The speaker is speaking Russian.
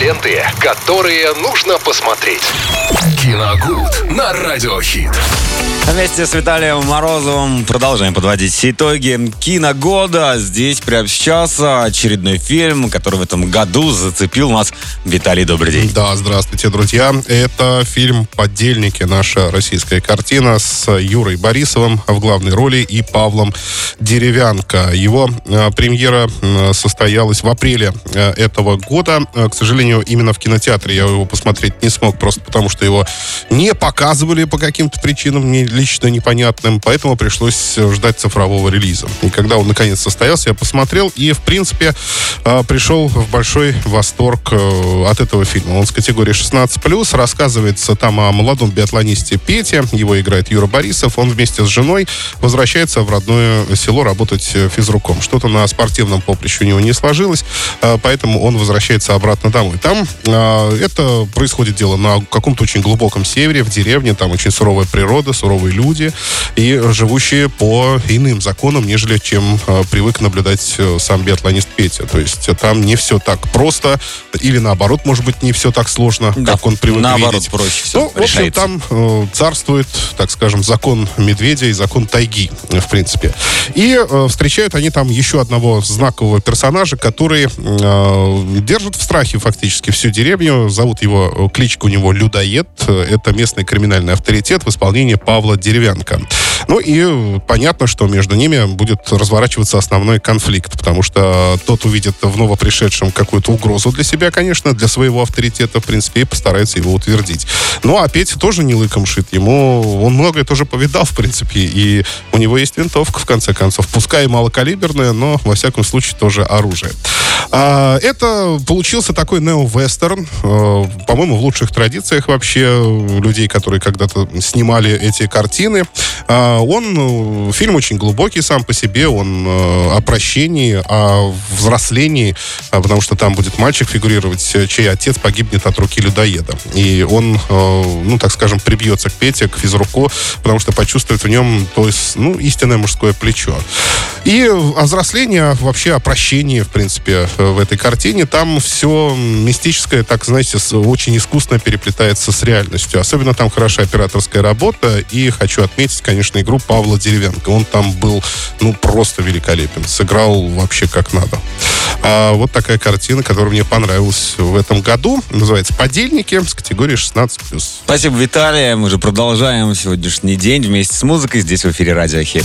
Ленты, которые нужно посмотреть. Киногуд на Радиохит. Вместе с Виталием Морозовым продолжаем подводить итоги киногода. Здесь прямо сейчас очередной фильм, который в этом году зацепил нас. Виталий, добрый день. Да, здравствуйте, друзья. Это фильм «Подельники», наша российская картина с Юрой Борисовым в главной роли и Павлом Деревянко. Его э, премьера состоялась в апреле э, этого года. Э, к сожалению, именно в кинотеатре я его посмотреть не смог, просто потому что его не показывали по каким-то причинам, мне лично непонятным, поэтому пришлось ждать цифрового релиза. И когда он наконец состоялся, я посмотрел и, в принципе, э, пришел в большой восторг э, от этого фильма. Он с категории 16+, рассказывается там о молодом биатлонисте Пете, его играет Юра Борисов, он вместе с женой возвращается в родное село работать физруком. Что-то на спортивном поприще у него не сложилось, э, поэтому он возвращается обратно домой. Там э, это происходит дело на каком-то очень глубоком севере, в деревне, там очень суровая природа, суровые люди, и живущие по иным законам, нежели чем э, привык наблюдать э, сам биатлонист Петя. То есть э, там не все так просто, или наоборот, может быть, не все так сложно, Да, как он привык наоборот, видеть. проще всё Ну, в общем, решается. там э, царствует, так скажем, закон медведя и закон тайги, э, в принципе. И э, встречают они там еще одного знакового персонажа, который э, держит в страхе фактически всю деревню. Зовут его, э, кличка у него Людоед. Это местный криминальный авторитет в исполнении Павла Деревянко. Ну и э, понятно, что между ними будет разворачиваться основной конфликт, потому что тот увидит в новопришедшем какую-то угрозу для себя, конечно, для своего авторитета, в принципе, и постарается его утвердить. Ну, а Петя тоже не лыком шит. Ему он многое тоже повидал, в принципе, и у него есть винтовка, в конце концов. Пускай и малокалиберная, но, во всяком случае, тоже оружие. А, это получился такой нео-вестерн, э, по-моему, в лучших традициях вообще людей, которые когда-то снимали эти картины. А, он, э, фильм очень глубокий сам по себе, он э, о прощении, о взрослении, а, потому что там будет мальчик фигурировать, чей отец погибнет от руки людоеда. И он, ну, так скажем, прибьется к Пете, к физруку, потому что почувствует в нем, то есть, ну, истинное мужское плечо. И о взрослении, вообще о прощении, в принципе, в этой картине. Там все мистическое, так, знаете, очень искусно переплетается с реальностью. Особенно там хороша операторская работа. И хочу отметить, конечно, игру Павла Деревянко. Он там был, ну, просто великолепен. Сыграл вообще как надо. А вот такая картина, которая мне понравилась в этом году. Называется «Подельники» с категории 16+. Спасибо, Виталий. Мы же продолжаем сегодняшний день вместе с музыкой здесь в эфире Радио Хит.